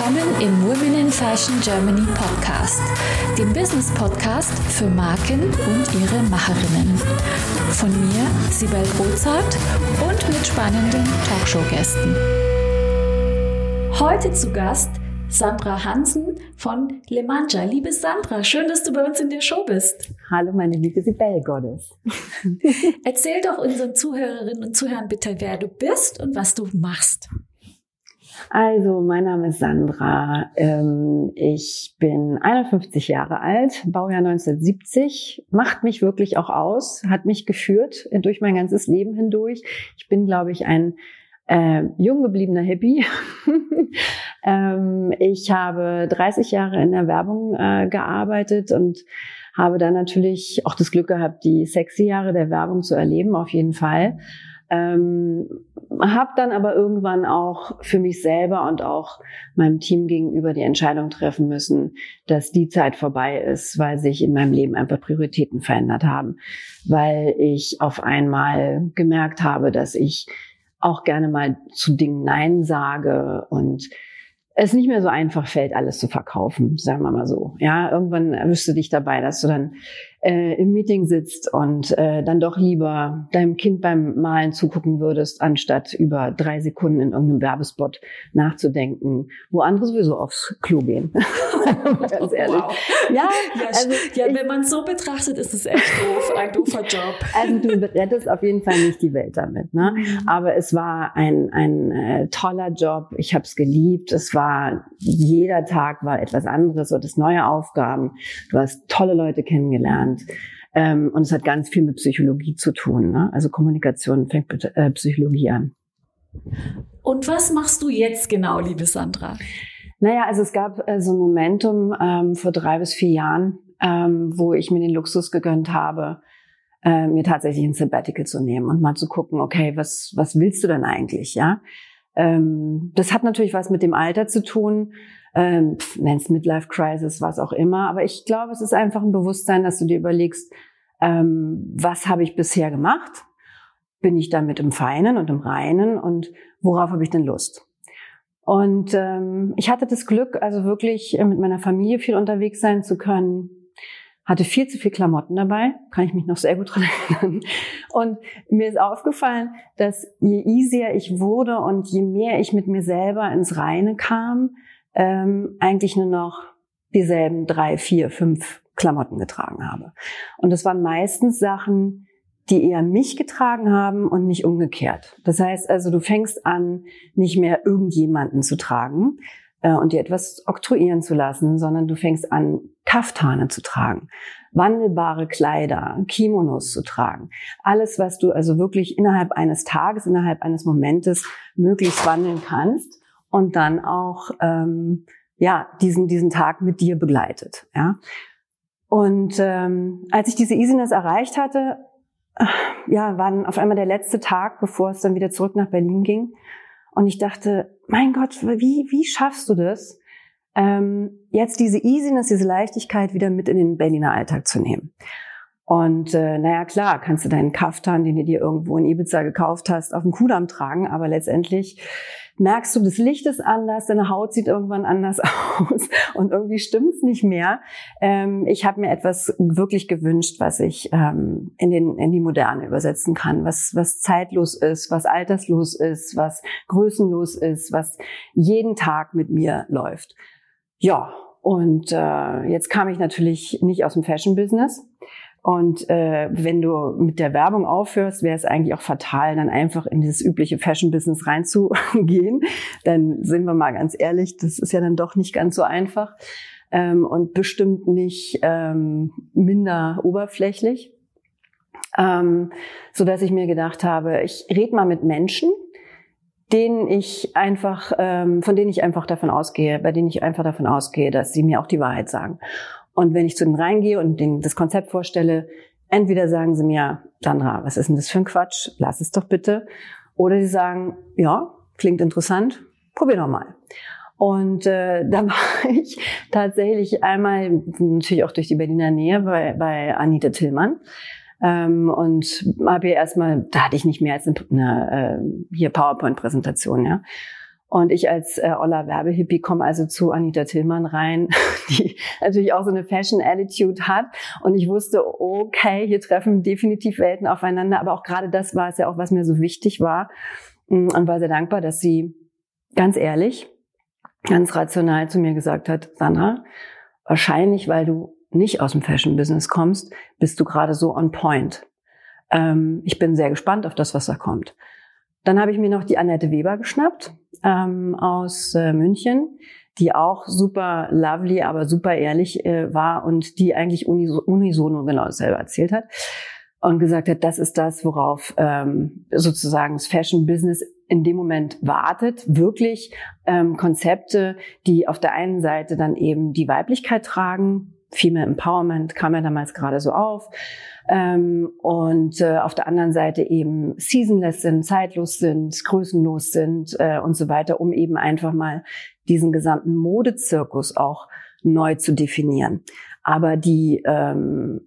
willkommen im Women in Fashion Germany Podcast, dem Business Podcast für Marken und ihre Macherinnen. Von mir, Sibel Rozart und mit spannenden Talkshow-Gästen. Heute zu Gast Sandra Hansen von Le Manja. Liebe Sandra, schön, dass du bei uns in der Show bist. Hallo, meine liebe Sibel Gottes. Erzähl doch unseren Zuhörerinnen und Zuhörern bitte, wer du bist und was du machst. Also, mein Name ist Sandra. Ähm, ich bin 51 Jahre alt, Baujahr 1970. Macht mich wirklich auch aus, hat mich geführt durch mein ganzes Leben hindurch. Ich bin, glaube ich, ein äh, jung gebliebener Hippie. ähm, ich habe 30 Jahre in der Werbung äh, gearbeitet und habe dann natürlich auch das Glück gehabt, die sexy Jahre der Werbung zu erleben, auf jeden Fall. Ähm, habe dann aber irgendwann auch für mich selber und auch meinem Team gegenüber die Entscheidung treffen müssen, dass die Zeit vorbei ist, weil sich in meinem Leben einfach Prioritäten verändert haben, weil ich auf einmal gemerkt habe, dass ich auch gerne mal zu Dingen Nein sage und es nicht mehr so einfach fällt, alles zu verkaufen, sagen wir mal so. Ja, irgendwann erwischst du dich dabei, dass du dann äh, im Meeting sitzt und äh, dann doch lieber deinem Kind beim Malen zugucken würdest, anstatt über drei Sekunden in irgendeinem Werbespot nachzudenken, wo andere sowieso aufs Klo gehen. Ganz ehrlich. Wow. Ja, ja, also, ja wenn man es so betrachtet, ist es echt doof, ein doofer Job. Also du rettest auf jeden Fall nicht die Welt damit. Ne? Mhm. Aber es war ein, ein äh, toller Job. Ich habe es geliebt. Es war jeder Tag war etwas anderes, oder neue Aufgaben. Du hast tolle Leute kennengelernt Deutschland. Ähm, und es hat ganz viel mit Psychologie zu tun. Ne? Also Kommunikation fängt mit äh, Psychologie an. Und was machst du jetzt genau, liebe Sandra? Naja, also es gab äh, so ein Momentum ähm, vor drei bis vier Jahren, ähm, wo ich mir den Luxus gegönnt habe, äh, mir tatsächlich ein Sabbatical zu nehmen und mal zu gucken, okay, was, was willst du denn eigentlich, ja? Ähm, das hat natürlich was mit dem Alter zu tun ähm, nennst Midlife Crisis, was auch immer. Aber ich glaube, es ist einfach ein Bewusstsein, dass du dir überlegst, ähm, was habe ich bisher gemacht? Bin ich damit im Feinen und im Reinen und worauf habe ich denn Lust? Und ähm, ich hatte das Glück, also wirklich mit meiner Familie viel unterwegs sein zu können. Hatte viel zu viel Klamotten dabei, kann ich mich noch sehr gut dran erinnern. Und mir ist aufgefallen, dass je easier ich wurde und je mehr ich mit mir selber ins Reine kam, ähm, eigentlich nur noch dieselben drei, vier, fünf Klamotten getragen habe. Und das waren meistens Sachen, die eher mich getragen haben und nicht umgekehrt. Das heißt also, du fängst an, nicht mehr irgendjemanden zu tragen äh, und dir etwas oktroyieren zu lassen, sondern du fängst an, Kaftane zu tragen, wandelbare Kleider, Kimonos zu tragen. Alles, was du also wirklich innerhalb eines Tages, innerhalb eines Momentes möglichst wandeln kannst und dann auch ähm, ja diesen diesen Tag mit dir begleitet. Ja. Und ähm, als ich diese Easiness erreicht hatte, äh, ja, war dann auf einmal der letzte Tag, bevor es dann wieder zurück nach Berlin ging. Und ich dachte, mein Gott, wie wie schaffst du das? Ähm, jetzt diese Easiness, diese Leichtigkeit wieder mit in den Berliner Alltag zu nehmen. Und äh, naja, klar, kannst du deinen Kaftan, den du dir irgendwo in Ibiza gekauft hast, auf dem Kudamm tragen, aber letztendlich merkst du, das Licht ist anders, deine Haut sieht irgendwann anders aus und irgendwie stimmt's nicht mehr. Ähm, ich habe mir etwas wirklich gewünscht, was ich ähm, in, den, in die Moderne übersetzen kann, was, was zeitlos ist, was alterslos ist, was größenlos ist, was jeden Tag mit mir läuft. Ja, und äh, jetzt kam ich natürlich nicht aus dem Fashion-Business und äh, wenn du mit der Werbung aufhörst, wäre es eigentlich auch fatal, dann einfach in dieses übliche Fashion-Business reinzugehen. Dann sind wir mal ganz ehrlich, das ist ja dann doch nicht ganz so einfach ähm, und bestimmt nicht ähm, minder oberflächlich. Ähm, so dass ich mir gedacht habe, ich rede mal mit Menschen, denen ich einfach, ähm, von denen ich einfach davon ausgehe, bei denen ich einfach davon ausgehe, dass sie mir auch die Wahrheit sagen. Und wenn ich zu denen reingehe und denen das Konzept vorstelle, entweder sagen sie mir, Sandra, was ist denn das für ein Quatsch? Lass es doch bitte. Oder sie sagen, ja, klingt interessant, probier doch mal. Und äh, da war ich tatsächlich einmal, natürlich auch durch die Berliner Nähe, bei, bei Anita Tillmann. Ähm, und habe ihr erstmal, da hatte ich nicht mehr als eine, eine äh, hier PowerPoint-Präsentation, ja. Und ich als äh, Oller Werbehippie komme also zu Anita Tillmann rein, die natürlich auch so eine Fashion-Attitude hat. Und ich wusste, okay, hier treffen definitiv Welten aufeinander. Aber auch gerade das war es ja auch, was mir so wichtig war. Mm, und war sehr dankbar, dass sie ganz ehrlich, ganz rational zu mir gesagt hat, Sandra, wahrscheinlich, weil du nicht aus dem Fashion-Business kommst, bist du gerade so on point. Ähm, ich bin sehr gespannt auf das, was da kommt. Dann habe ich mir noch die Annette Weber geschnappt ähm, aus äh, München, die auch super lovely, aber super ehrlich äh, war und die eigentlich unisono genau dasselbe erzählt hat und gesagt hat, das ist das, worauf ähm, sozusagen das Fashion Business in dem Moment wartet, wirklich ähm, Konzepte, die auf der einen Seite dann eben die Weiblichkeit tragen, Female Empowerment kam ja damals gerade so auf. Ähm, und äh, auf der anderen Seite eben seasonless sind, zeitlos sind, größenlos sind äh, und so weiter, um eben einfach mal diesen gesamten Modezirkus auch neu zu definieren. Aber die ähm,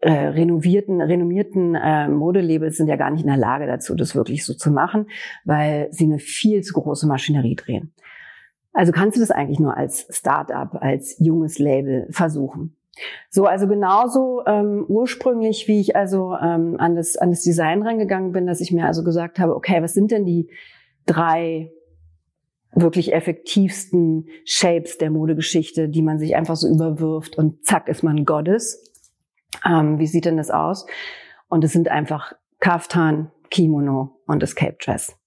äh, renovierten, renommierten äh, Modelabels sind ja gar nicht in der Lage dazu, das wirklich so zu machen, weil sie eine viel zu große Maschinerie drehen. Also kannst du das eigentlich nur als Startup, als junges Label versuchen. So, also genauso ähm, ursprünglich, wie ich also ähm, an, das, an das Design rangegangen bin, dass ich mir also gesagt habe, okay, was sind denn die drei wirklich effektivsten Shapes der Modegeschichte, die man sich einfach so überwirft und zack ist man Goddess. Ähm, wie sieht denn das aus? Und es sind einfach Kaftan, Kimono und Escape Dress.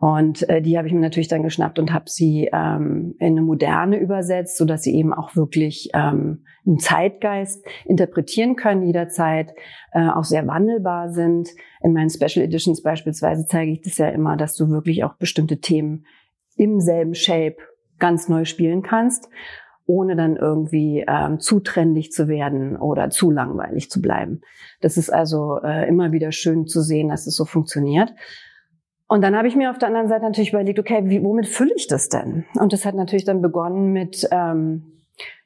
Und äh, die habe ich mir natürlich dann geschnappt und habe sie ähm, in eine moderne übersetzt, so dass sie eben auch wirklich ähm, einen Zeitgeist interpretieren können jederzeit, äh, auch sehr wandelbar sind. In meinen Special Editions beispielsweise zeige ich das ja immer, dass du wirklich auch bestimmte Themen im selben Shape ganz neu spielen kannst, ohne dann irgendwie ähm, zu trendig zu werden oder zu langweilig zu bleiben. Das ist also äh, immer wieder schön zu sehen, dass es so funktioniert. Und dann habe ich mir auf der anderen Seite natürlich überlegt, okay, wie, womit fülle ich das denn? Und das hat natürlich dann begonnen mit, ähm,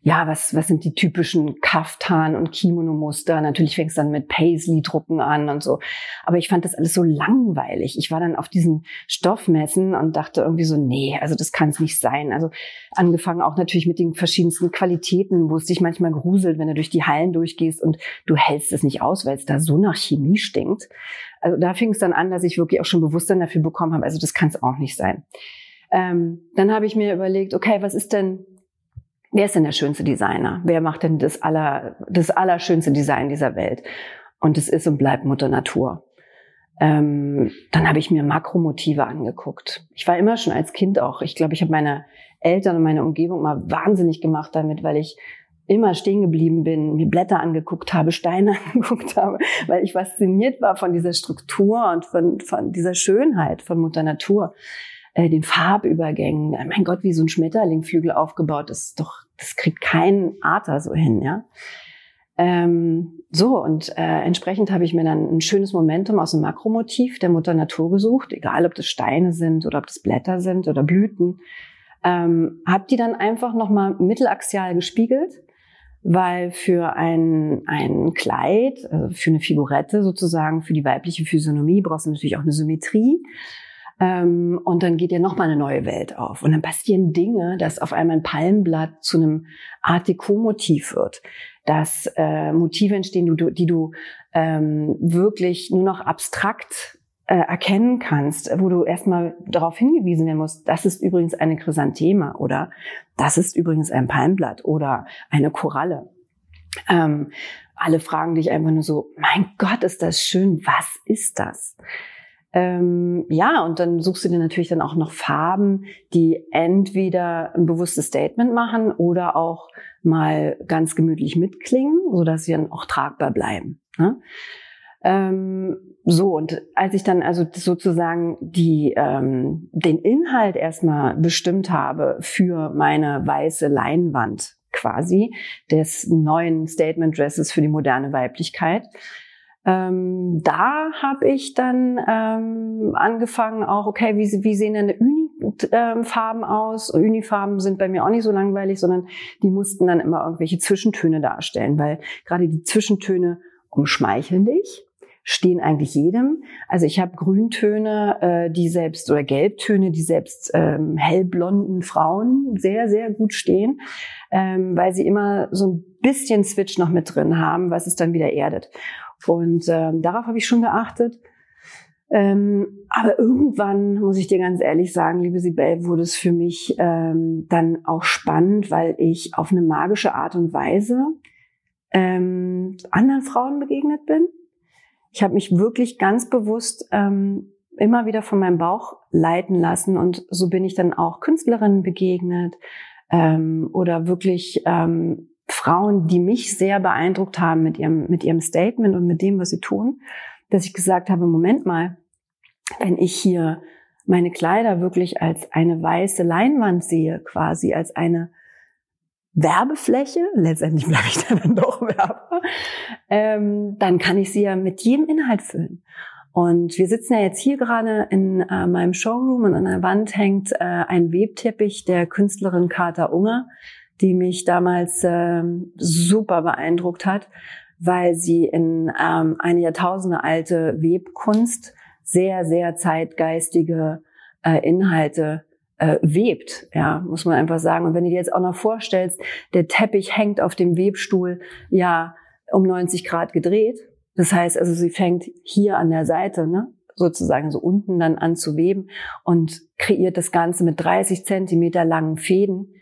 ja, was, was sind die typischen Kaftan- und Kimono-Muster? Natürlich fängst dann mit Paisley-Drucken an und so. Aber ich fand das alles so langweilig. Ich war dann auf diesen Stoffmessen und dachte irgendwie so, nee, also das kann es nicht sein. Also angefangen auch natürlich mit den verschiedensten Qualitäten, wo es dich manchmal gruselt, wenn du durch die Hallen durchgehst und du hältst es nicht aus, weil es da so nach Chemie stinkt. Also da fing es dann an, dass ich wirklich auch schon Bewusstsein dafür bekommen habe. Also das kann es auch nicht sein. Ähm, dann habe ich mir überlegt, okay, was ist denn, wer ist denn der schönste Designer? Wer macht denn das aller, das allerschönste Design dieser Welt? Und es ist und bleibt Mutter Natur. Ähm, dann habe ich mir Makromotive angeguckt. Ich war immer schon als Kind auch. Ich glaube, ich habe meine Eltern und meine Umgebung mal wahnsinnig gemacht damit, weil ich immer stehen geblieben bin, mir Blätter angeguckt habe, Steine angeguckt habe, weil ich fasziniert war von dieser Struktur und von, von dieser Schönheit von Mutter Natur, äh, den Farbübergängen. Mein Gott, wie so ein Schmetterlingflügel aufgebaut, ist doch, das kriegt kein Arter so hin, ja. Ähm, so, und äh, entsprechend habe ich mir dann ein schönes Momentum aus dem Makromotiv der Mutter Natur gesucht, egal ob das Steine sind oder ob das Blätter sind oder Blüten. Ähm, habe die dann einfach nochmal mittelaxial gespiegelt weil für ein, ein Kleid, also für eine Figurette sozusagen, für die weibliche Physiognomie brauchst du natürlich auch eine Symmetrie. Ähm, und dann geht ja nochmal eine neue Welt auf. Und dann passieren Dinge, dass auf einmal ein Palmblatt zu einem Art Deco-Motiv wird. Dass äh, Motive entstehen, die du, die du ähm, wirklich nur noch abstrakt äh, erkennen kannst, wo du erstmal darauf hingewiesen werden musst, das ist übrigens eine Chrysanthema oder das ist übrigens ein Palmblatt oder eine Koralle. Ähm, alle fragen dich einfach nur so, mein Gott, ist das schön, was ist das? Ähm, ja, und dann suchst du dir natürlich dann auch noch Farben, die entweder ein bewusstes Statement machen oder auch mal ganz gemütlich mitklingen, sodass sie dann auch tragbar bleiben. Ne? Ähm, so, und als ich dann also sozusagen die, ähm, den Inhalt erstmal bestimmt habe für meine weiße Leinwand quasi des neuen Statement Dresses für die moderne Weiblichkeit, ähm, da habe ich dann ähm, angefangen auch, okay, wie, wie sehen denn Unifarben ähm, aus? Unifarben sind bei mir auch nicht so langweilig, sondern die mussten dann immer irgendwelche Zwischentöne darstellen, weil gerade die Zwischentöne umschmeicheln dich stehen eigentlich jedem. Also ich habe Grüntöne, äh, die selbst oder Gelbtöne, die selbst ähm, hellblonden Frauen sehr, sehr gut stehen, ähm, weil sie immer so ein bisschen Switch noch mit drin haben, was es dann wieder erdet. Und ähm, darauf habe ich schon geachtet. Ähm, aber irgendwann, muss ich dir ganz ehrlich sagen, liebe Sibel, wurde es für mich ähm, dann auch spannend, weil ich auf eine magische Art und Weise ähm, anderen Frauen begegnet bin ich habe mich wirklich ganz bewusst ähm, immer wieder von meinem Bauch leiten lassen und so bin ich dann auch Künstlerinnen begegnet ähm, oder wirklich ähm, Frauen, die mich sehr beeindruckt haben mit ihrem, mit ihrem Statement und mit dem, was sie tun, dass ich gesagt habe, Moment mal, wenn ich hier meine Kleider wirklich als eine weiße Leinwand sehe, quasi als eine Werbefläche, letztendlich bleibe ich dann doch Werber, ähm, dann kann ich sie ja mit jedem Inhalt füllen. Und wir sitzen ja jetzt hier gerade in äh, meinem Showroom und an der Wand hängt äh, ein Webteppich der Künstlerin Carter Unger, die mich damals äh, super beeindruckt hat, weil sie in ähm, eine Jahrtausende alte Webkunst sehr, sehr zeitgeistige äh, Inhalte äh, webt, ja, muss man einfach sagen. Und wenn du dir jetzt auch noch vorstellst, der Teppich hängt auf dem Webstuhl, ja, um 90 Grad gedreht. Das heißt also, sie fängt hier an der Seite, ne, sozusagen so unten dann an zu weben und kreiert das Ganze mit 30 Zentimeter langen Fäden.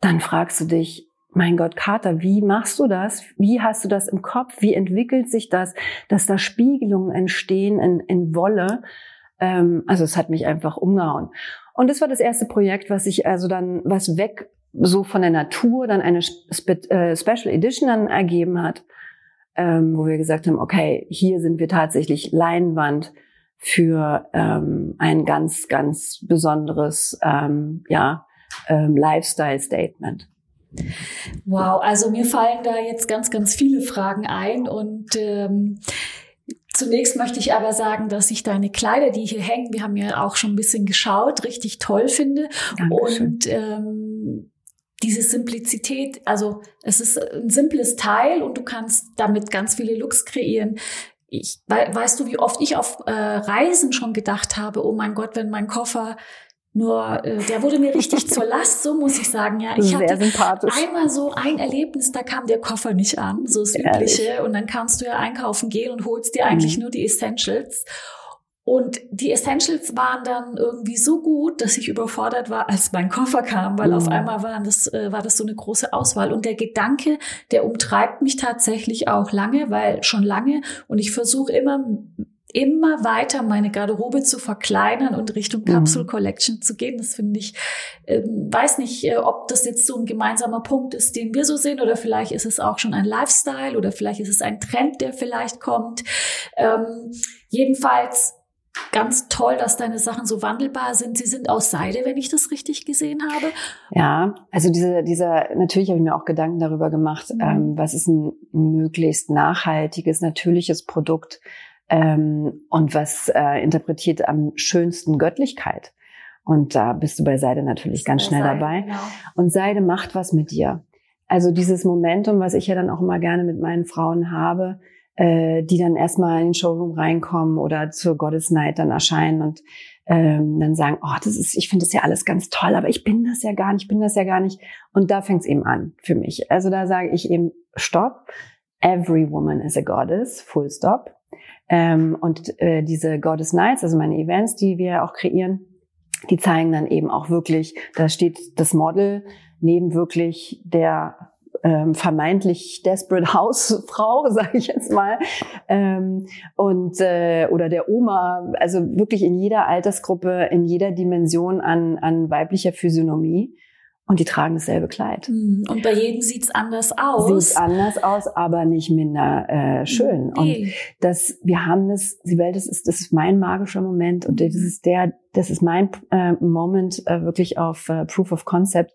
Dann fragst du dich, mein Gott, Kater, wie machst du das? Wie hast du das im Kopf? Wie entwickelt sich das, dass da Spiegelungen entstehen in, in Wolle? Ähm, also es hat mich einfach umgehauen. Und das war das erste Projekt, was ich also dann, was weg so von der Natur dann eine Spe äh, Special Edition dann ergeben hat, ähm, wo wir gesagt haben, okay, hier sind wir tatsächlich Leinwand für ähm, ein ganz, ganz besonderes ähm, ja, ähm, Lifestyle-Statement. Wow, also mir fallen da jetzt ganz, ganz viele Fragen ein und ähm, Zunächst möchte ich aber sagen, dass ich deine Kleider, die hier hängen, wir haben ja auch schon ein bisschen geschaut, richtig toll finde. Dankeschön. Und ähm, diese Simplizität, also es ist ein simples Teil und du kannst damit ganz viele Looks kreieren. Ich, weißt du, wie oft ich auf äh, Reisen schon gedacht habe, oh mein Gott, wenn mein Koffer nur äh, der wurde mir richtig zur Last, so muss ich sagen. Ja, ich Sehr hatte einmal so ein Erlebnis, da kam der Koffer nicht an, so das Übliche. Und dann kannst du ja einkaufen gehen und holst dir eigentlich mhm. nur die Essentials. Und die Essentials waren dann irgendwie so gut, dass ich überfordert war, als mein Koffer kam, weil mhm. auf einmal war das, äh, war das so eine große Auswahl. Und der Gedanke, der umtreibt mich tatsächlich auch lange, weil schon lange. Und ich versuche immer immer weiter meine Garderobe zu verkleinern und Richtung Capsule mhm. Collection zu gehen. Das finde ich, äh, weiß nicht, äh, ob das jetzt so ein gemeinsamer Punkt ist, den wir so sehen, oder vielleicht ist es auch schon ein Lifestyle oder vielleicht ist es ein Trend, der vielleicht kommt. Ähm, jedenfalls ganz toll, dass deine Sachen so wandelbar sind. Sie sind aus Seide, wenn ich das richtig gesehen habe. Ja, also diese, dieser, natürlich habe ich mir auch Gedanken darüber gemacht, mhm. ähm, was ist ein möglichst nachhaltiges, natürliches Produkt, ähm, und was äh, interpretiert am schönsten Göttlichkeit. Und da bist du bei Seide natürlich ganz schnell Seide, dabei. Genau. Und Seide macht was mit dir. Also dieses Momentum, was ich ja dann auch immer gerne mit meinen Frauen habe, äh, die dann erstmal in den Showroom reinkommen oder zur Goddess Night dann erscheinen und ähm, dann sagen, oh, das ist, ich finde das ja alles ganz toll, aber ich bin das ja gar nicht, bin das ja gar nicht. Und da fängt es eben an für mich. Also da sage ich eben, stopp, every woman is a goddess, full stop. Ähm, und äh, diese Goddess Nights, also meine Events, die wir auch kreieren, die zeigen dann eben auch wirklich, da steht das Model neben wirklich der ähm, vermeintlich desperate Hausfrau, sage ich jetzt mal, ähm, und äh, oder der Oma, also wirklich in jeder Altersgruppe, in jeder Dimension an, an weiblicher Physiognomie. Und die tragen dasselbe Kleid. Hm, und bei jedem sieht's anders aus. Sieht anders aus, aber nicht minder äh, schön. Nee. Und das, wir haben das, die Welt, das ist, das ist mein magischer Moment und das ist der, das ist mein äh, Moment äh, wirklich auf äh, Proof of Concept,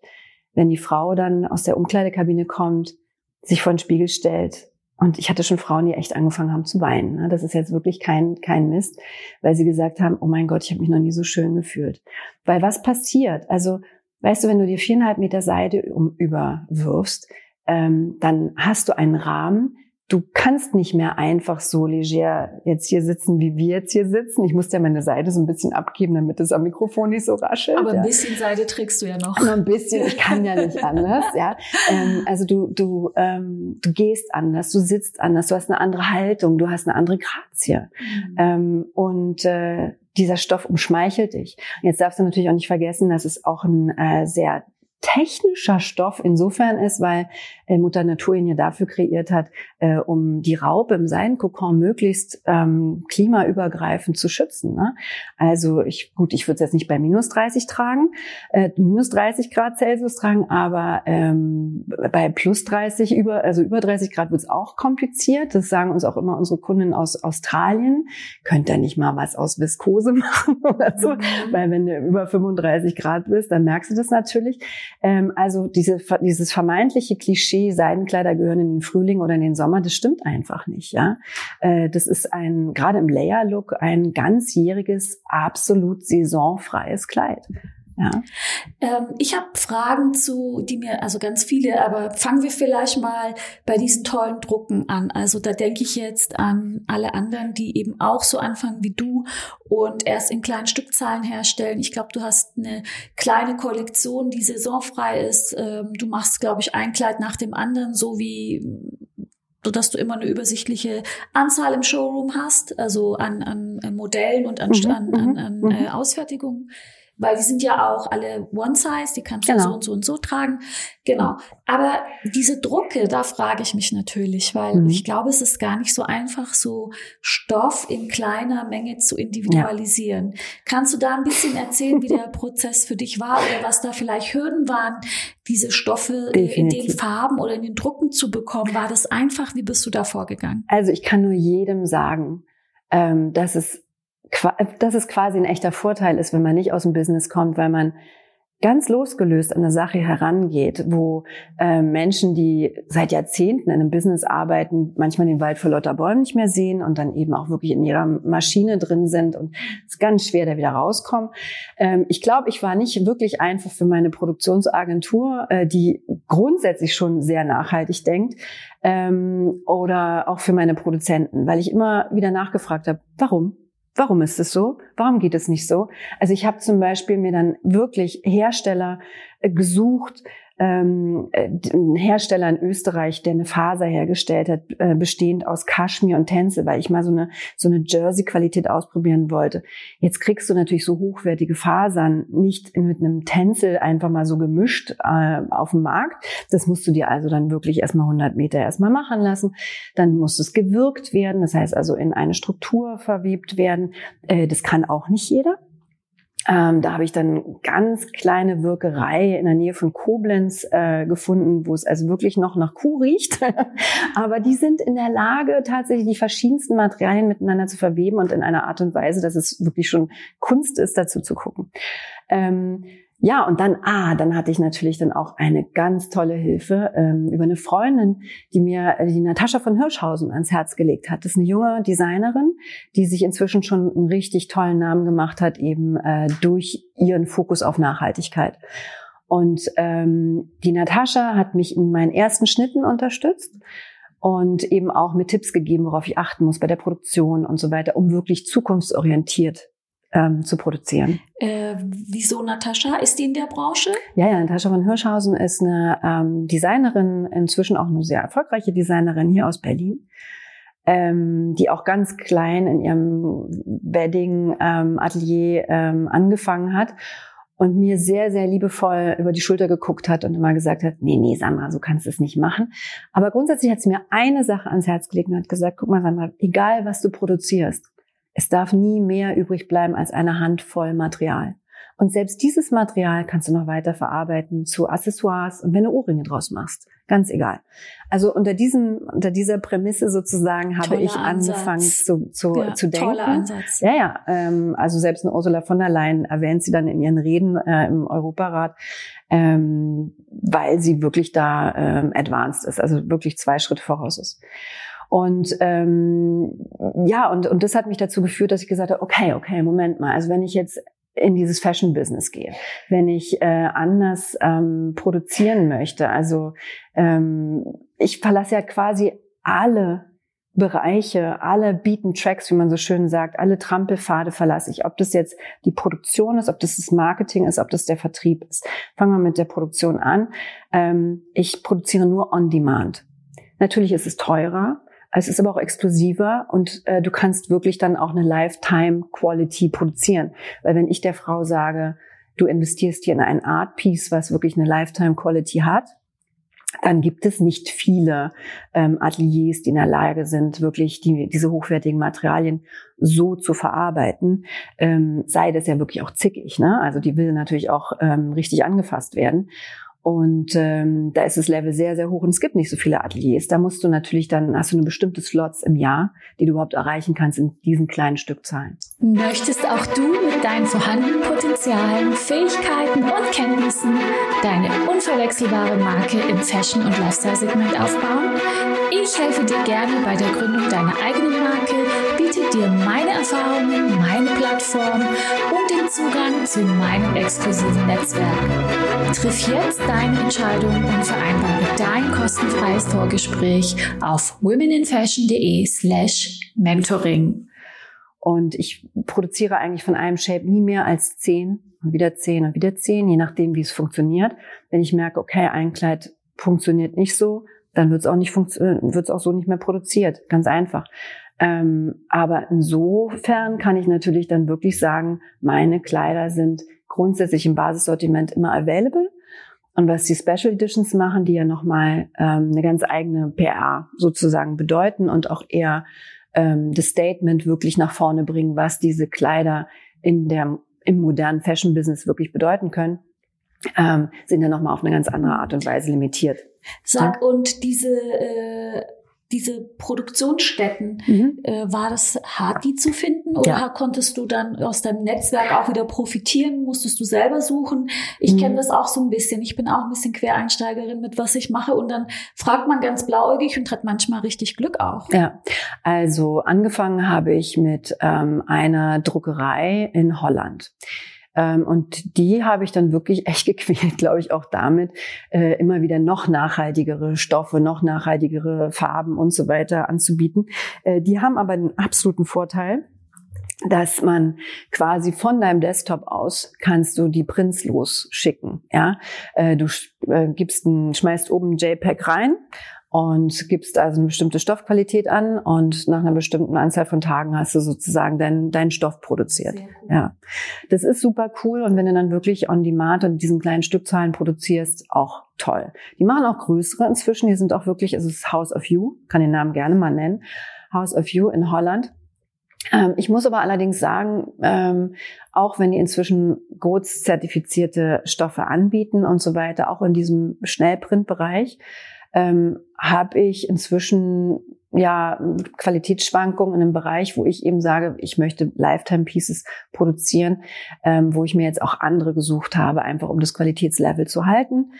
wenn die Frau dann aus der Umkleidekabine kommt, sich vor den Spiegel stellt. Und ich hatte schon Frauen, die echt angefangen haben zu weinen. Ne? Das ist jetzt wirklich kein, kein Mist, weil sie gesagt haben, oh mein Gott, ich habe mich noch nie so schön gefühlt. Weil was passiert? Also Weißt du, wenn du dir viereinhalb Meter Seide um, überwirfst, ähm, dann hast du einen Rahmen, du kannst nicht mehr einfach so leger jetzt hier sitzen, wie wir jetzt hier sitzen. Ich musste ja meine Seite so ein bisschen abgeben, damit das am Mikrofon nicht so raschelt. Aber ein ja. bisschen Seite trägst du ja noch. Nur ein bisschen, ich kann ja nicht anders, ja. Ähm, also du, du, ähm, du gehst anders, du sitzt anders, du hast eine andere Haltung, du hast eine andere Grazie. Mhm. Ähm, und äh, dieser Stoff umschmeichelt dich. Und jetzt darfst du natürlich auch nicht vergessen, dass es auch ein äh, sehr technischer Stoff insofern ist, weil äh, Mutter Natur ihn ja dafür kreiert hat, äh, um die Raupe im Seidenkokon möglichst ähm, klimaübergreifend zu schützen. Ne? Also ich, gut, ich würde es jetzt nicht bei minus 30 tragen, äh, minus 30 Grad Celsius tragen, aber ähm, bei plus 30 über, also über 30 Grad wird es auch kompliziert. Das sagen uns auch immer unsere Kunden aus Australien. Könnt ihr nicht mal was aus Viskose machen oder so? Mhm. Weil wenn du über 35 Grad bist, dann merkst du das natürlich. Ähm, also diese, dieses vermeintliche Klischee, Seidenkleider gehören in den Frühling oder in den Sommer, das stimmt einfach nicht. Ja, äh, das ist ein gerade im Layer-Look ein ganzjähriges, absolut saisonfreies Kleid. Ja. Ähm, ich habe Fragen zu, die mir, also ganz viele, aber fangen wir vielleicht mal bei diesen tollen Drucken an. Also da denke ich jetzt an alle anderen, die eben auch so anfangen wie du und erst in kleinen Stückzahlen herstellen. Ich glaube, du hast eine kleine Kollektion, die saisonfrei ist. Ähm, du machst, glaube ich, ein Kleid nach dem anderen, so wie dass du immer eine übersichtliche Anzahl im Showroom hast, also an, an Modellen und an, mhm, an, an, an mhm. äh, Ausfertigungen weil die sind ja auch alle One Size, die kannst genau. du so und so und so tragen. Genau. Aber diese Drucke, da frage ich mich natürlich, weil mhm. ich glaube, es ist gar nicht so einfach, so Stoff in kleiner Menge zu individualisieren. Ja. Kannst du da ein bisschen erzählen, wie der Prozess für dich war oder was da vielleicht Hürden waren, diese Stoffe Definitiv. in den Farben oder in den Drucken zu bekommen? War das einfach? Wie bist du da vorgegangen? Also ich kann nur jedem sagen, ähm, dass es dass es quasi ein echter Vorteil ist, wenn man nicht aus dem Business kommt, weil man ganz losgelöst an eine Sache herangeht, wo äh, Menschen, die seit Jahrzehnten in einem Business arbeiten, manchmal den Wald vor lauter Bäumen nicht mehr sehen und dann eben auch wirklich in ihrer Maschine drin sind und es ist ganz schwer, da wieder rauskommen. Ähm, ich glaube, ich war nicht wirklich einfach für meine Produktionsagentur, äh, die grundsätzlich schon sehr nachhaltig denkt, ähm, oder auch für meine Produzenten, weil ich immer wieder nachgefragt habe, warum? Warum ist es so? Warum geht es nicht so? Also ich habe zum Beispiel mir dann wirklich Hersteller äh, gesucht, ähm, äh, ein Hersteller in Österreich, der eine Faser hergestellt hat, äh, bestehend aus Kaschmir und Tencel, weil ich mal so eine, so eine Jersey-Qualität ausprobieren wollte. Jetzt kriegst du natürlich so hochwertige Fasern nicht mit einem Tencel einfach mal so gemischt äh, auf dem Markt. Das musst du dir also dann wirklich erstmal 100 Meter erstmal machen lassen. Dann muss es gewirkt werden, das heißt also in eine Struktur verwebt werden. Äh, das kann auch nicht jeder. Ähm, da habe ich dann ganz kleine Wirkerei in der Nähe von Koblenz äh, gefunden, wo es also wirklich noch nach Kuh riecht. Aber die sind in der Lage, tatsächlich die verschiedensten Materialien miteinander zu verweben und in einer Art und Weise, dass es wirklich schon Kunst ist, dazu zu gucken. Ähm, ja, und dann, ah, dann hatte ich natürlich dann auch eine ganz tolle Hilfe ähm, über eine Freundin, die mir äh, die Natascha von Hirschhausen ans Herz gelegt hat. Das ist eine junge Designerin, die sich inzwischen schon einen richtig tollen Namen gemacht hat, eben äh, durch ihren Fokus auf Nachhaltigkeit. Und ähm, die Natascha hat mich in meinen ersten Schnitten unterstützt und eben auch mit Tipps gegeben, worauf ich achten muss bei der Produktion und so weiter, um wirklich zukunftsorientiert ähm, zu produzieren. Äh, wieso Natascha? Ist die in der Branche? Ja, ja, Natascha von Hirschhausen ist eine ähm, Designerin, inzwischen auch eine sehr erfolgreiche Designerin hier aus Berlin. Ähm, die auch ganz klein in ihrem Wedding-Atelier ähm, angefangen hat und mir sehr, sehr liebevoll über die Schulter geguckt hat und immer gesagt hat, nee, nee, Sandra, so kannst du es nicht machen. Aber grundsätzlich hat sie mir eine Sache ans Herz gelegt und hat gesagt, guck mal, Sandra, egal was du produzierst, es darf nie mehr übrig bleiben als eine Handvoll Material. Und selbst dieses Material kannst du noch weiter verarbeiten zu Accessoires und wenn du Ohrringe draus machst. Ganz egal. Also unter diesem, unter dieser Prämisse sozusagen habe toller ich angefangen zu, zu, ja, zu denken. Toller Ansatz. Ja, ja. Ähm, also selbst eine Ursula von der Leyen erwähnt sie dann in ihren Reden äh, im Europarat, ähm, weil sie wirklich da ähm, advanced ist, also wirklich zwei Schritte voraus ist. Und ähm, ja, und, und das hat mich dazu geführt, dass ich gesagt habe, okay, okay, Moment mal. Also wenn ich jetzt in dieses Fashion-Business gehe, wenn ich äh, anders ähm, produzieren möchte, also ähm, ich verlasse ja quasi alle Bereiche, alle bieten Tracks, wie man so schön sagt, alle Trampelpfade verlasse ich. Ob das jetzt die Produktion ist, ob das das Marketing ist, ob das der Vertrieb ist. Fangen wir mit der Produktion an. Ähm, ich produziere nur on demand. Natürlich ist es teurer, es ist aber auch exklusiver und äh, du kannst wirklich dann auch eine Lifetime Quality produzieren. Weil wenn ich der Frau sage, du investierst hier in ein Art Piece, was wirklich eine Lifetime Quality hat, dann gibt es nicht viele ähm, Ateliers, die in der Lage sind, wirklich die, diese hochwertigen Materialien so zu verarbeiten. Ähm, sei das ja wirklich auch zickig. Ne? Also die will natürlich auch ähm, richtig angefasst werden. Und ähm, da ist das Level sehr, sehr hoch und es gibt nicht so viele Ateliers. Da musst du natürlich dann, hast du eine bestimmte Slots im Jahr, die du überhaupt erreichen kannst in diesen kleinen Stückzahlen. Möchtest auch du mit deinen vorhandenen Potenzialen, Fähigkeiten und Kenntnissen deine unverwechselbare Marke im Fashion- und Lifestyle-Segment aufbauen? Ich helfe dir gerne bei der Gründung deiner eigenen dir meine Erfahrungen, meine Plattform und den Zugang zu meinem exklusiven Netzwerk. Triff jetzt deine Entscheidung und vereinbare dein kostenfreies Vorgespräch auf womeninfashion.de slash mentoring. Und ich produziere eigentlich von einem Shape nie mehr als zehn und wieder zehn und wieder zehn, je nachdem, wie es funktioniert. Wenn ich merke, okay, ein Kleid funktioniert nicht so, dann wird es auch nicht äh, wird es auch so nicht mehr produziert. Ganz einfach. Ähm, aber insofern kann ich natürlich dann wirklich sagen, meine Kleider sind grundsätzlich im Basissortiment immer available. Und was die Special Editions machen, die ja nochmal ähm, eine ganz eigene PR sozusagen bedeuten und auch eher ähm, das Statement wirklich nach vorne bringen, was diese Kleider in der, im modernen Fashion Business wirklich bedeuten können, ähm, sind ja nochmal auf eine ganz andere Art und Weise limitiert. Sag, und diese, äh, diese Produktionsstätten, mhm. äh, war das hart, die zu finden? Oder ja. konntest du dann aus deinem Netzwerk auch wieder profitieren? Musstest du selber suchen? Ich mhm. kenne das auch so ein bisschen. Ich bin auch ein bisschen Quereinsteigerin mit, was ich mache. Und dann fragt man ganz blauäugig und hat manchmal richtig Glück auch. Ja, also angefangen habe ich mit ähm, einer Druckerei in Holland. Ähm, und die habe ich dann wirklich echt gequält, glaube ich, auch damit, äh, immer wieder noch nachhaltigere Stoffe, noch nachhaltigere Farben und so weiter anzubieten. Äh, die haben aber den absoluten Vorteil, dass man quasi von deinem Desktop aus kannst du die Prints losschicken. Ja, äh, du gibst ein, schmeißt oben ein JPEG rein und gibst also eine bestimmte Stoffqualität an und nach einer bestimmten Anzahl von Tagen hast du sozusagen deinen dein Stoff produziert. Cool. Ja, das ist super cool und wenn du dann wirklich on demand und diesen kleinen Stückzahlen produzierst, auch toll. Die machen auch größere inzwischen. Die sind auch wirklich, es ist House of You, kann den Namen gerne mal nennen, House of You in Holland. Ähm, ich muss aber allerdings sagen, ähm, auch wenn die inzwischen GOTS zertifizierte Stoffe anbieten und so weiter, auch in diesem Schnellprintbereich, ähm, habe ich inzwischen ja Qualitätsschwankungen in einem Bereich, wo ich eben sage, ich möchte Lifetime Pieces produzieren, ähm, wo ich mir jetzt auch andere gesucht habe, einfach um das Qualitätslevel zu halten.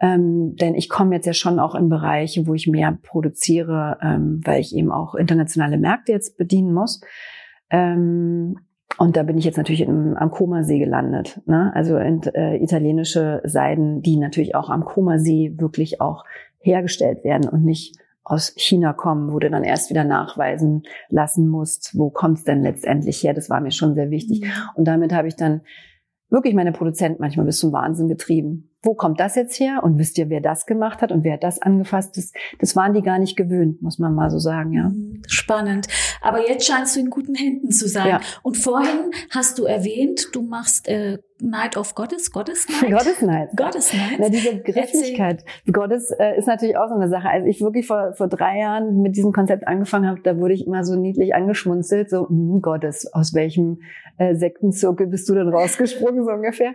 Ähm, denn ich komme jetzt ja schon auch in Bereiche, wo ich mehr produziere, ähm, weil ich eben auch internationale Märkte jetzt bedienen muss. Ähm, und da bin ich jetzt natürlich im, am Komasee gelandet. Ne? Also in, äh, italienische Seiden, die natürlich auch am Komasee wirklich auch hergestellt werden und nicht aus China kommen, wo du dann erst wieder nachweisen lassen musst, wo kommt es denn letztendlich her. Das war mir schon sehr wichtig. Mhm. Und damit habe ich dann wirklich meine Produzenten manchmal bis zum Wahnsinn getrieben wo kommt das jetzt her? Und wisst ihr, wer das gemacht hat und wer das angefasst ist? Das waren die gar nicht gewöhnt, muss man mal so sagen, ja. Mhm, spannend. Aber jetzt scheinst du in guten Händen zu sein. Ja. Und vorhin hast du erwähnt, du machst äh, Night of Goddess, Goddess Night? Goddess Night. Goddess Night. Na, diese Griffigkeit. Goddess äh, ist natürlich auch so eine Sache. Als ich wirklich vor, vor drei Jahren mit diesem Konzept angefangen habe, da wurde ich immer so niedlich angeschmunzelt, so, hm, Goddess, aus welchem äh, Sektenzirkel bist du denn rausgesprungen, so ungefähr.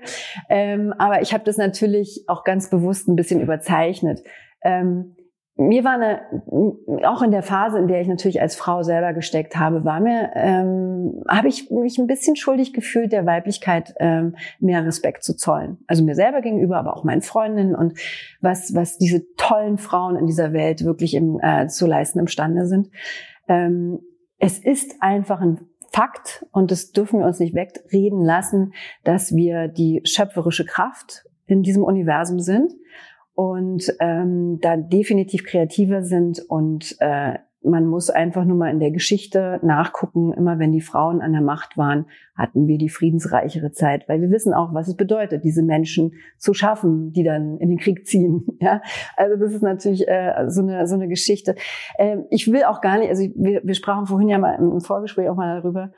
Ähm, aber ich habe das natürlich auch ganz bewusst ein bisschen überzeichnet. Ähm, mir war eine, auch in der Phase, in der ich natürlich als Frau selber gesteckt habe, war mir, ähm, habe ich mich ein bisschen schuldig gefühlt, der Weiblichkeit ähm, mehr Respekt zu zollen. Also mir selber gegenüber, aber auch meinen Freundinnen und was, was diese tollen Frauen in dieser Welt wirklich im, äh, zu leisten imstande sind. Ähm, es ist einfach ein Fakt und das dürfen wir uns nicht wegreden lassen, dass wir die schöpferische Kraft in diesem Universum sind und ähm, da definitiv kreativer sind und äh, man muss einfach nur mal in der Geschichte nachgucken. Immer wenn die Frauen an der Macht waren, hatten wir die friedensreichere Zeit, weil wir wissen auch, was es bedeutet, diese Menschen zu schaffen, die dann in den Krieg ziehen. Ja, also das ist natürlich äh, so eine so eine Geschichte. Ähm, ich will auch gar nicht. Also wir, wir sprachen vorhin ja mal im Vorgespräch auch mal darüber.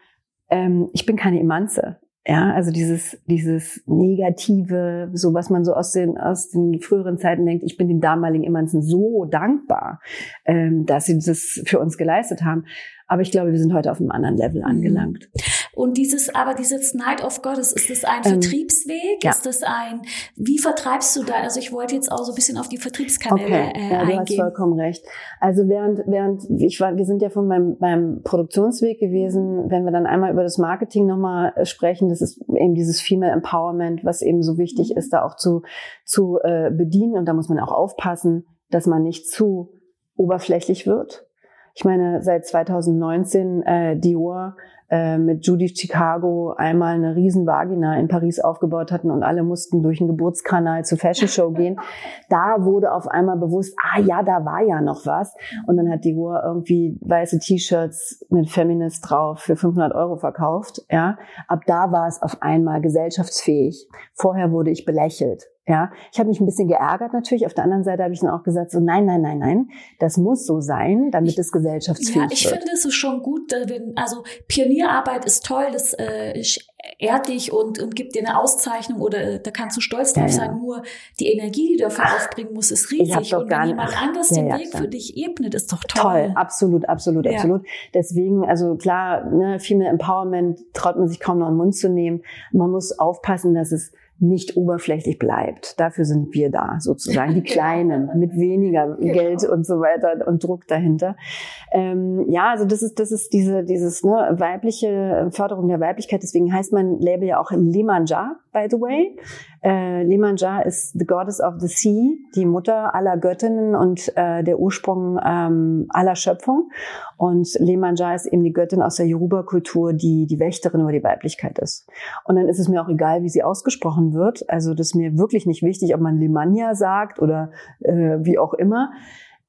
Ähm, ich bin keine Emanze. Ja, also dieses, dieses Negative, so was man so aus den, aus den früheren Zeiten denkt, ich bin den damaligen Emanzen so dankbar, ähm, dass sie das für uns geleistet haben. Aber ich glaube, wir sind heute auf einem anderen Level mhm. Und dieses, aber dieses Night of Goddess, ist das ein ähm, Vertriebsweg? Ja. Ist das ein, wie vertreibst du da? Also ich wollte jetzt auch so ein bisschen auf die Vertriebskanäle okay. äh, ja, du eingehen. hast vollkommen recht. Also während, während, ich war, wir sind ja von meinem, meinem Produktionsweg gewesen, wenn wir dann einmal über das Marketing nochmal äh, sprechen, das ist eben dieses Female Empowerment, was eben so wichtig mhm. ist, da auch zu, zu äh, bedienen. Und da muss man auch aufpassen, dass man nicht zu oberflächlich wird. Ich meine, seit 2019 äh, Dior äh, mit Judy Chicago einmal eine riesen Vagina in Paris aufgebaut hatten und alle mussten durch einen Geburtskanal zur Fashion Show gehen. Da wurde auf einmal bewusst, ah ja, da war ja noch was. Und dann hat die Uhr irgendwie weiße T-Shirts mit Feminist drauf für 500 Euro verkauft. Ja, ab da war es auf einmal gesellschaftsfähig. Vorher wurde ich belächelt. Ja, ich habe mich ein bisschen geärgert natürlich. Auf der anderen Seite habe ich dann auch gesagt, so nein, nein, nein, nein, das muss so sein, damit ich, es gesellschaftsfähig wird. Ja, ich wird. finde, das ist schon gut. Wenn, also Pionierarbeit ist toll, das äh, ehrt dich und, und gibt dir eine Auszeichnung oder äh, da kannst du stolz drauf ja, ja. sein. Nur die Energie, die du dafür aufbringen musst, ist riesig. Und wenn jemand anders ja, den Weg für dich ebnet, ist doch toll. Toll, absolut, absolut, absolut. Deswegen, also klar, ne, Female Empowerment traut man sich kaum noch in den Mund zu nehmen. Man muss aufpassen, dass es nicht oberflächlich bleibt. Dafür sind wir da, sozusagen, die Kleinen mit weniger genau. Geld und so weiter und Druck dahinter. Ähm, ja, also das ist das ist diese dieses ne, weibliche Förderung der Weiblichkeit. Deswegen heißt mein Label ja auch Lemanja, by the way. Äh, Lemanja ist the goddess of the sea, die Mutter aller Göttinnen und äh, der Ursprung ähm, aller Schöpfung. Und Lemanja ist eben die Göttin aus der Yoruba-Kultur, die die Wächterin über die Weiblichkeit ist. Und dann ist es mir auch egal, wie sie ausgesprochen wird. Also das ist mir wirklich nicht wichtig, ob man Lemanja sagt oder äh, wie auch immer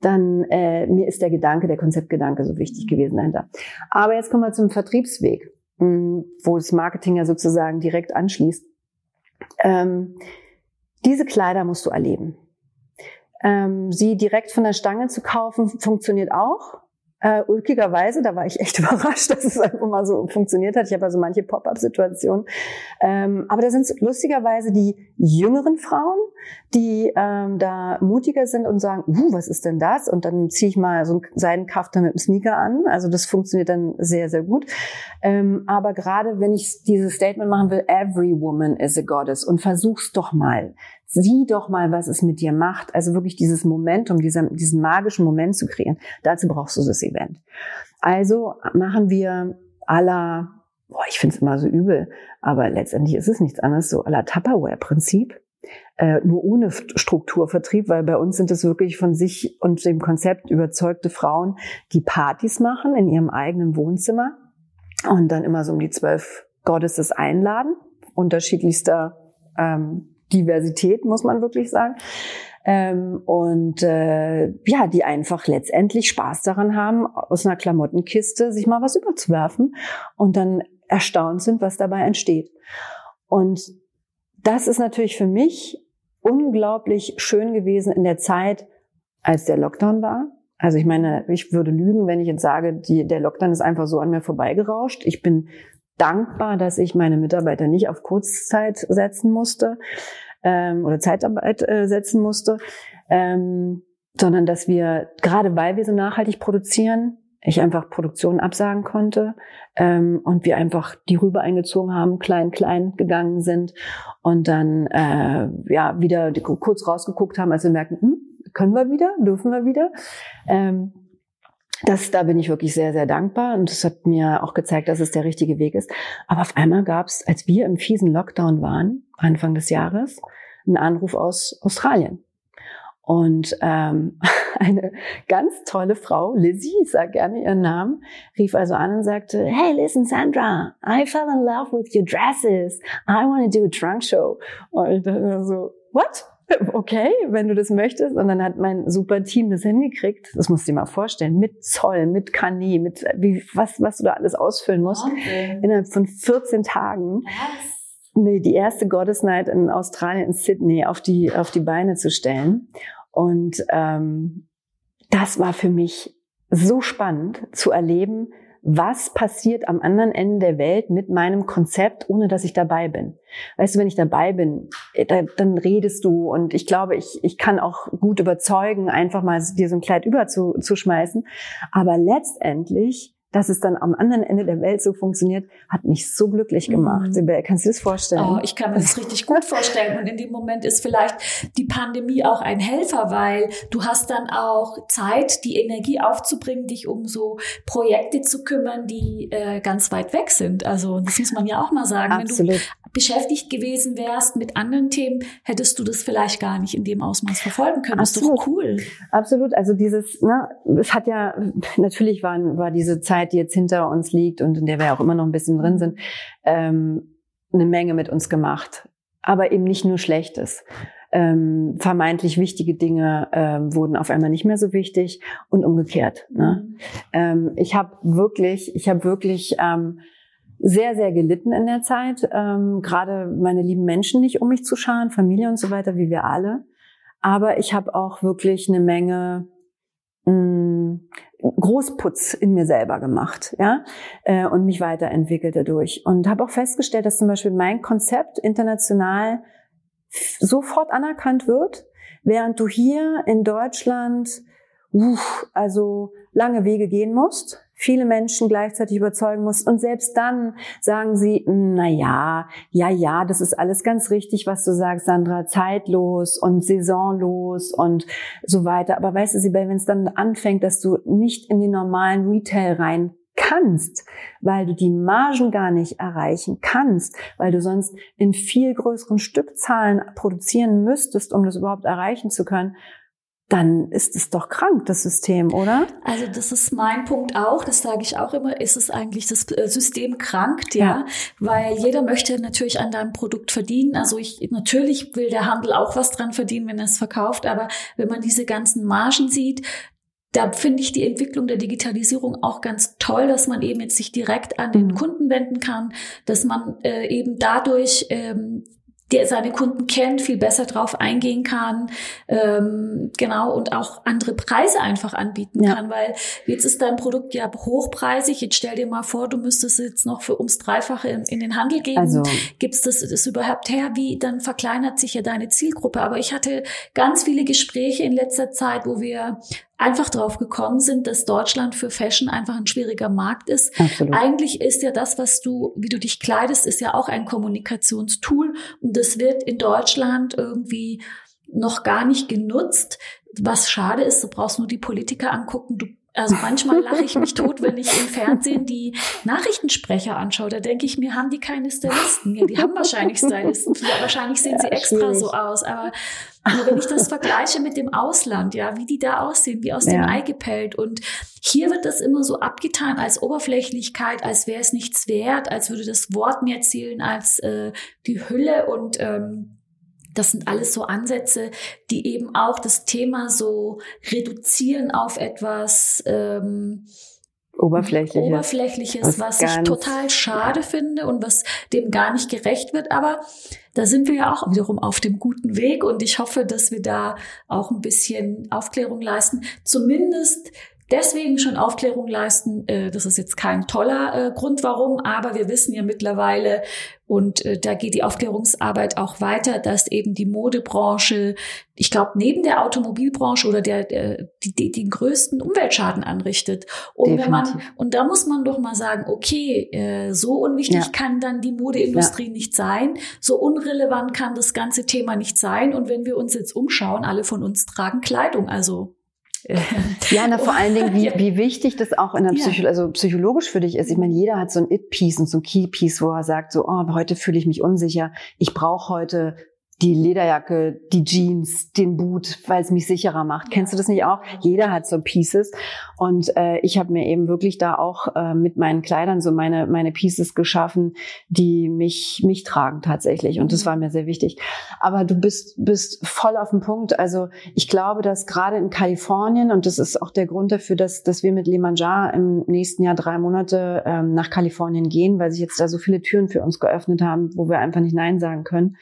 dann äh, mir ist der Gedanke, der Konzeptgedanke so wichtig gewesen dahinter. Aber jetzt kommen wir zum Vertriebsweg, mh, hm, wo das Marketing ja sozusagen direkt anschließt. Ähm, diese Kleider musst du erleben. Ähm, sie direkt von der Stange zu kaufen, funktioniert auch. Äh, ulkigerweise, da war ich echt überrascht, dass es einfach mal so funktioniert hat. Ich habe also manche Pop-up-Situationen. Ähm, aber da sind lustigerweise die jüngeren Frauen, die ähm, da mutiger sind und sagen, uh, was ist denn das? Und dann ziehe ich mal so einen Seidenkafter mit einem Sneaker an. Also das funktioniert dann sehr, sehr gut. Ähm, aber gerade wenn ich dieses Statement machen will, every woman is a goddess und versuch's doch mal sieh doch mal, was es mit dir macht. Also wirklich dieses Momentum, diesen, diesen magischen Moment zu kreieren. Dazu brauchst du das Event. Also machen wir aller, boah, ich finde es immer so übel, aber letztendlich ist es nichts anderes, so aller Tupperware-Prinzip. Äh, nur ohne Strukturvertrieb, weil bei uns sind es wirklich von sich und dem Konzept überzeugte Frauen, die Partys machen in ihrem eigenen Wohnzimmer und dann immer so um die zwölf Goddesses einladen, unterschiedlichster ähm, Diversität, muss man wirklich sagen. Ähm, und äh, ja, die einfach letztendlich Spaß daran haben, aus einer Klamottenkiste sich mal was überzuwerfen und dann erstaunt sind, was dabei entsteht. Und das ist natürlich für mich unglaublich schön gewesen in der Zeit, als der Lockdown war. Also ich meine, ich würde lügen, wenn ich jetzt sage, die, der Lockdown ist einfach so an mir vorbeigerauscht. Ich bin dankbar, dass ich meine Mitarbeiter nicht auf Kurzzeit setzen musste ähm, oder Zeitarbeit äh, setzen musste, ähm, sondern dass wir, gerade weil wir so nachhaltig produzieren, ich einfach Produktion absagen konnte ähm, und wir einfach die rüber eingezogen haben, klein, klein gegangen sind und dann äh, ja wieder kurz rausgeguckt haben, als wir merken, hm, können wir wieder, dürfen wir wieder. Ähm, das, da bin ich wirklich sehr, sehr dankbar und das hat mir auch gezeigt, dass es der richtige Weg ist. Aber auf einmal gab es, als wir im fiesen Lockdown waren, Anfang des Jahres, einen Anruf aus Australien. Und ähm, eine ganz tolle Frau, Lizzie, ich sage gerne ihren Namen, rief also an und sagte, Hey, listen, Sandra, I fell in love with your dresses. I want to do a trunk show. Und ich dachte so, what? okay, wenn du das möchtest. Und dann hat mein super Team das hingekriegt. Das musst du dir mal vorstellen. Mit Zoll, mit Kani, mit wie, was, was du da alles ausfüllen musst. Okay. Innerhalb von 14 Tagen. Nee, die erste Goddess Night in Australien, in Sydney, auf die, auf die Beine zu stellen. Und ähm, das war für mich so spannend zu erleben, was passiert am anderen Ende der Welt mit meinem Konzept, ohne dass ich dabei bin. Weißt du, wenn ich dabei bin, äh, dann redest du und ich glaube, ich, ich kann auch gut überzeugen, einfach mal dir so ein Kleid überzuschmeißen. Aber letztendlich dass es dann am anderen Ende der Welt so funktioniert, hat mich so glücklich gemacht. Mhm. Kannst du das vorstellen? Oh, ich kann mir das richtig gut vorstellen. Und in dem Moment ist vielleicht die Pandemie auch ein Helfer, weil du hast dann auch Zeit, die Energie aufzubringen, dich um so Projekte zu kümmern, die äh, ganz weit weg sind. Also das muss man ja auch mal sagen. Absolut. Wenn du beschäftigt gewesen wärst mit anderen Themen, hättest du das vielleicht gar nicht in dem Ausmaß verfolgen können. Absolut. Das ist doch cool. Absolut. Also dieses, ne, es hat ja, natürlich war, war diese Zeit, die jetzt hinter uns liegt und in der wir auch immer noch ein bisschen drin sind, ähm, eine Menge mit uns gemacht. Aber eben nicht nur Schlechtes. Ähm, vermeintlich wichtige Dinge ähm, wurden auf einmal nicht mehr so wichtig und umgekehrt. Ne? Ähm, ich habe wirklich, ich habe wirklich ähm, sehr, sehr gelitten in der Zeit. Ähm, Gerade meine lieben Menschen nicht um mich zu scharen, Familie und so weiter, wie wir alle. Aber ich habe auch wirklich eine Menge mh, mm, Großputz in mir selber gemacht, ja, äh, und mich weiterentwickelt dadurch. Und habe auch festgestellt, dass zum Beispiel mein Konzept international sofort anerkannt wird, während du hier in Deutschland uff, also lange Wege gehen musst, viele Menschen gleichzeitig überzeugen musst und selbst dann sagen sie, na ja, ja, ja, das ist alles ganz richtig, was du sagst, Sandra, zeitlos und saisonlos und so weiter. Aber weißt du, Sibel, wenn es dann anfängt, dass du nicht in den normalen Retail rein kannst, weil du die Margen gar nicht erreichen kannst, weil du sonst in viel größeren Stückzahlen produzieren müsstest, um das überhaupt erreichen zu können, dann ist es doch krank, das System, oder? Also das ist mein Punkt auch, das sage ich auch immer, ist es eigentlich das äh, System krankt, ja, ja. weil jeder möchte natürlich an deinem Produkt verdienen. Also ich natürlich will der Handel auch was dran verdienen, wenn er es verkauft, aber wenn man diese ganzen Margen sieht, da finde ich die Entwicklung der Digitalisierung auch ganz toll, dass man eben jetzt sich direkt an den mhm. Kunden wenden kann, dass man äh, eben dadurch ähm, der seine Kunden kennt, viel besser drauf eingehen kann, ähm, genau, und auch andere Preise einfach anbieten ja. kann, weil jetzt ist dein Produkt ja hochpreisig. Jetzt stell dir mal vor, du müsstest jetzt noch für ums Dreifache in, in den Handel gehen. Also. Gibt's das, das überhaupt her? Wie, dann verkleinert sich ja deine Zielgruppe. Aber ich hatte ganz viele Gespräche in letzter Zeit, wo wir einfach drauf gekommen sind, dass Deutschland für Fashion einfach ein schwieriger Markt ist. Absolut. Eigentlich ist ja das, was du, wie du dich kleidest, ist ja auch ein Kommunikationstool und das wird in Deutschland irgendwie noch gar nicht genutzt. Was schade ist, du brauchst nur die Politiker angucken. Du also manchmal lache ich mich tot, wenn ich im Fernsehen die Nachrichtensprecher anschaue. Da denke ich mir, haben die keine Stylisten? Ja, die haben wahrscheinlich Stylisten. Wahrscheinlich sehen sie extra so aus. Aber nur wenn ich das vergleiche mit dem Ausland, ja, wie die da aussehen, wie aus ja. dem Ei gepellt. Und hier wird das immer so abgetan als Oberflächlichkeit, als wäre es nichts wert, als würde das Wort mehr zählen als äh, die Hülle und ähm, das sind alles so Ansätze, die eben auch das Thema so reduzieren auf etwas ähm, Oberflächliches, Oberflächliches was, was ich total schade finde und was dem gar nicht gerecht wird. Aber da sind wir ja auch wiederum auf dem guten Weg und ich hoffe, dass wir da auch ein bisschen Aufklärung leisten. Zumindest deswegen schon Aufklärung leisten. Äh, das ist jetzt kein toller äh, Grund, warum, aber wir wissen ja mittlerweile, und äh, da geht die Aufklärungsarbeit auch weiter, dass eben die Modebranche, ich glaube, neben der Automobilbranche oder der, der die, die, den größten Umweltschaden anrichtet. Und Definitiv. wenn man und da muss man doch mal sagen, okay, so unwichtig ja. kann dann die Modeindustrie ja. nicht sein, so unrelevant kann das ganze Thema nicht sein. Und wenn wir uns jetzt umschauen, alle von uns tragen Kleidung, also ja, na, vor allen Dingen, wie, wie wichtig das auch in der Psycho ja. also psychologisch für dich ist. Ich meine, jeder hat so ein It-Piece und so ein Key-Piece, wo er sagt, so, oh, heute fühle ich mich unsicher. Ich brauche heute die Lederjacke, die Jeans, den Boot, weil es mich sicherer macht. Kennst du das nicht auch? Jeder hat so Pieces. Und äh, ich habe mir eben wirklich da auch äh, mit meinen Kleidern so meine, meine Pieces geschaffen, die mich, mich tragen tatsächlich. Und das war mir sehr wichtig. Aber du bist, bist voll auf dem Punkt. Also ich glaube, dass gerade in Kalifornien, und das ist auch der Grund dafür, dass, dass wir mit Limanjar im nächsten Jahr drei Monate ähm, nach Kalifornien gehen, weil sich jetzt da so viele Türen für uns geöffnet haben, wo wir einfach nicht Nein sagen können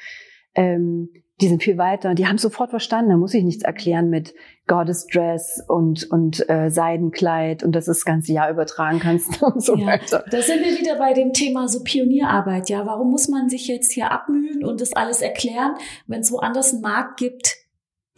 ähm, die sind viel weiter. Die haben sofort verstanden. Da muss ich nichts erklären mit Goddess Dress und und äh, Seidenkleid und dass du das ganze Jahr übertragen kannst und so ja, weiter. Da sind wir wieder bei dem Thema so Pionierarbeit. Ja, warum muss man sich jetzt hier abmühen und das alles erklären, wenn es woanders einen Markt gibt,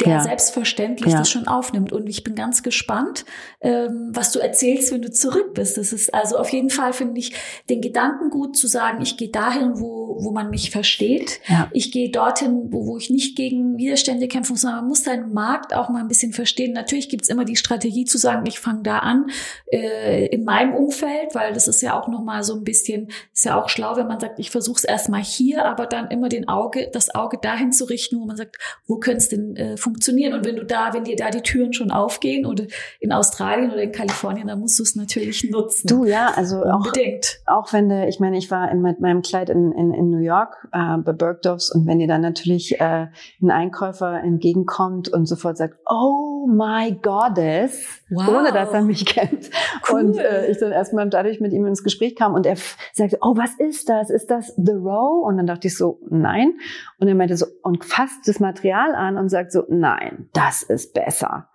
der ja. selbstverständlich ja. das schon aufnimmt. Und ich bin ganz gespannt, ähm, was du erzählst, wenn du zurück bist. Das ist also auf jeden Fall, finde ich, den Gedanken gut zu sagen, ich gehe dahin, wo, wo man mich versteht. Ja. Ich gehe dorthin, wo, wo ich nicht gegen Widerstände kämpfen muss, sondern man muss seinen Markt auch mal ein bisschen verstehen. Natürlich gibt's immer die Strategie zu sagen, ich fange da an, äh, in meinem Umfeld, weil das ist ja auch nochmal so ein bisschen, ist ja auch schlau, wenn man sagt, ich versuche es erstmal hier, aber dann immer den Auge, das Auge dahin zu richten, wo man sagt, wo könnte es denn äh, funktionieren. Und wenn du da, wenn dir da die Türen schon aufgehen oder in Australien oder in Kalifornien, dann musst du es natürlich nutzen. Du, ja, also Unbedingt. auch, auch wenn du, ich meine, ich war in, mit meinem Kleid in, in, in New York äh, bei Bergdorfs und wenn dir dann natürlich äh, ein Einkäufer entgegenkommt und sofort sagt, oh my goddess, wow. ohne dass er mich kennt. Cool. Und äh, ich dann erstmal dadurch mit ihm ins Gespräch kam und er sagte, oh, was ist das? Ist das The Row? Und dann dachte ich so, nein. Und er meinte so, und fasst das Material an und sagt so, nein, das ist besser.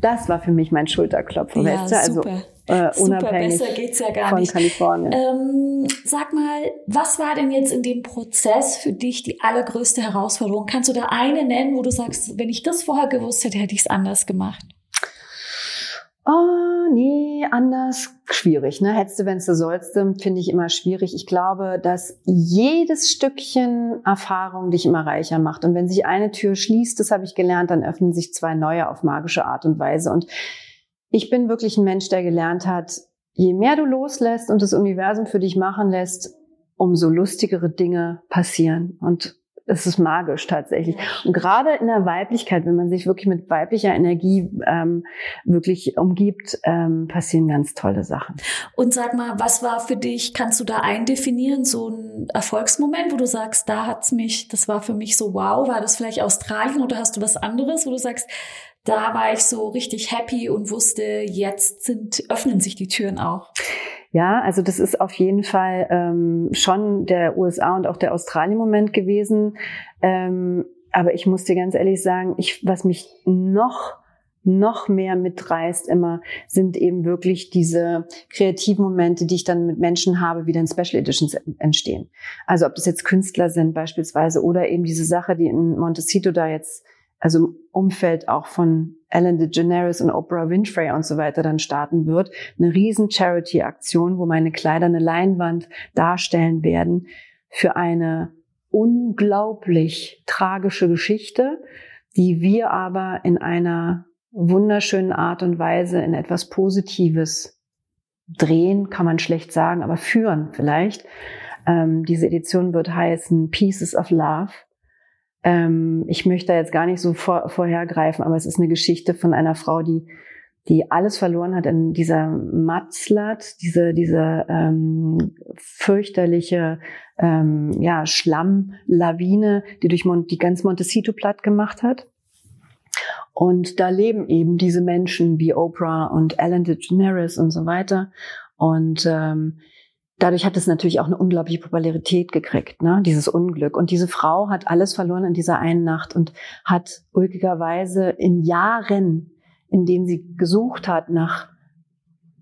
Das war für mich mein Schulterklopfen, ja, weißt du? Also super. Äh, super, besser geht's ja gar von nicht. Kalifornien. Ähm, sag mal, was war denn jetzt in dem Prozess für dich die allergrößte Herausforderung? Kannst du da eine nennen, wo du sagst, wenn ich das vorher gewusst hätte, hätte ich es anders gemacht? Oh, nee, anders schwierig, ne? Hättest du, wenn du sollst, finde ich immer schwierig. Ich glaube, dass jedes Stückchen Erfahrung dich immer reicher macht. Und wenn sich eine Tür schließt, das habe ich gelernt, dann öffnen sich zwei neue auf magische Art und Weise. Und ich bin wirklich ein Mensch, der gelernt hat, je mehr du loslässt und das Universum für dich machen lässt, umso lustigere Dinge passieren. Und es ist magisch tatsächlich. Und gerade in der Weiblichkeit, wenn man sich wirklich mit weiblicher Energie ähm, wirklich umgibt, ähm, passieren ganz tolle Sachen. Und sag mal, was war für dich, kannst du da eindefinieren, so ein Erfolgsmoment, wo du sagst, da hat's mich, das war für mich so wow, war das vielleicht Australien oder hast du was anderes, wo du sagst, da war ich so richtig happy und wusste, jetzt sind, öffnen sich die Türen auch. Ja, also das ist auf jeden Fall ähm, schon der USA und auch der Australien-Moment gewesen. Ähm, aber ich muss dir ganz ehrlich sagen, ich, was mich noch noch mehr mitreißt immer, sind eben wirklich diese kreativen Momente, die ich dann mit Menschen habe, wie dann Special Editions entstehen. Also ob das jetzt Künstler sind beispielsweise oder eben diese Sache, die in Montecito da jetzt also im Umfeld auch von Ellen DeGeneres und Oprah Winfrey und so weiter dann starten wird. Eine riesen Charity-Aktion, wo meine Kleider eine Leinwand darstellen werden für eine unglaublich tragische Geschichte, die wir aber in einer wunderschönen Art und Weise in etwas Positives drehen, kann man schlecht sagen, aber führen vielleicht. Ähm, diese Edition wird heißen Pieces of Love. Ähm, ich möchte da jetzt gar nicht so vor, vorhergreifen, aber es ist eine Geschichte von einer Frau, die die alles verloren hat in dieser Matzlat, diese diese ähm, fürchterliche ähm, ja Schlammlawine, die durch Mont die ganz Montecito platt gemacht hat. Und da leben eben diese Menschen wie Oprah und Ellen DeGeneres und so weiter. Und ähm, dadurch hat es natürlich auch eine unglaubliche Popularität gekriegt, ne? dieses Unglück. Und diese Frau hat alles verloren in dieser einen Nacht und hat ulkigerweise in Jahren, in denen sie gesucht hat nach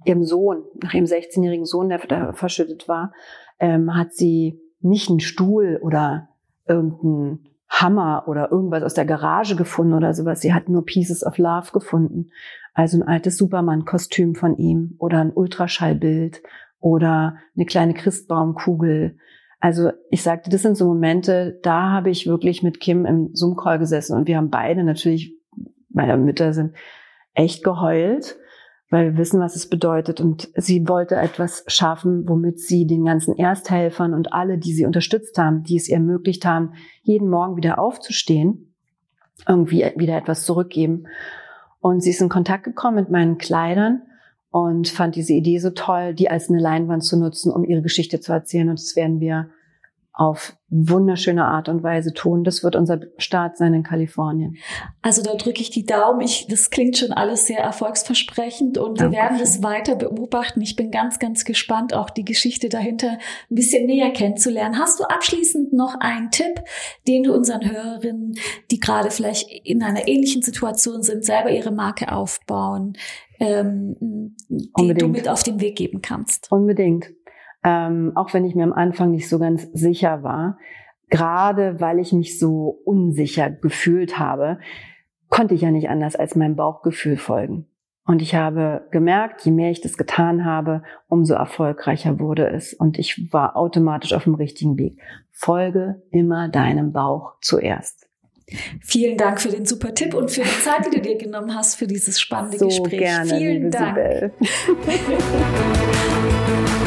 ihrem Sohn, nach ihrem 16-jährigen Sohn, der da verschüttet war, ähm, hat sie nicht einen Stuhl oder irgendeinen Hammer oder irgendwas aus der Garage gefunden oder sowas. Sie hat nur Pieces of Love gefunden. Also ein altes Superman-Kostüm von ihm oder ein Ultraschallbild oder eine kleine Christbaumkugel. Also ich sagte, das sind so Momente, da habe ich wirklich mit Kim im Zoom-Call gesessen und wir haben beide natürlich, meine Mütter sind echt geheult. weil wir wissen, was es bedeutet. Und sie wollte etwas schaffen, womit sie den ganzen Ersthelfern und alle, die sie unterstützt haben, die es ihr ermöglicht haben, jeden Morgen wieder aufzustehen, irgendwie wieder etwas zurückgeben. Und sie ist in Kontakt gekommen mit meinen Kleidern und fand diese Idee so toll, die als eine Leinwand zu nutzen, um ihre Geschichte zu erzählen. Und das werden wir auf wunderschöne Art und Weise tun. Das wird unser Start sein in Kalifornien. Also da drücke ich die Daumen. Ich, das klingt schon alles sehr erfolgsversprechend und wir werden das weiter beobachten. Ich bin ganz, ganz gespannt, auch die Geschichte dahinter ein bisschen näher kennenzulernen. Hast du abschließend noch einen Tipp, den du unseren Hörerinnen, die gerade vielleicht in einer ähnlichen Situation sind, selber ihre Marke aufbauen, ähm, die du mit auf den Weg geben kannst? Unbedingt ähm, auch wenn ich mir am Anfang nicht so ganz sicher war, gerade weil ich mich so unsicher gefühlt habe, konnte ich ja nicht anders als meinem Bauchgefühl folgen. Und ich habe gemerkt, je mehr ich das getan habe, umso erfolgreicher wurde es. Und ich war automatisch auf dem richtigen Weg. Folge immer deinem Bauch zuerst. Vielen Dank für den super Tipp und für die Zeit, die du dir genommen hast für dieses spannende so Gespräch. Gerne, Vielen Dank.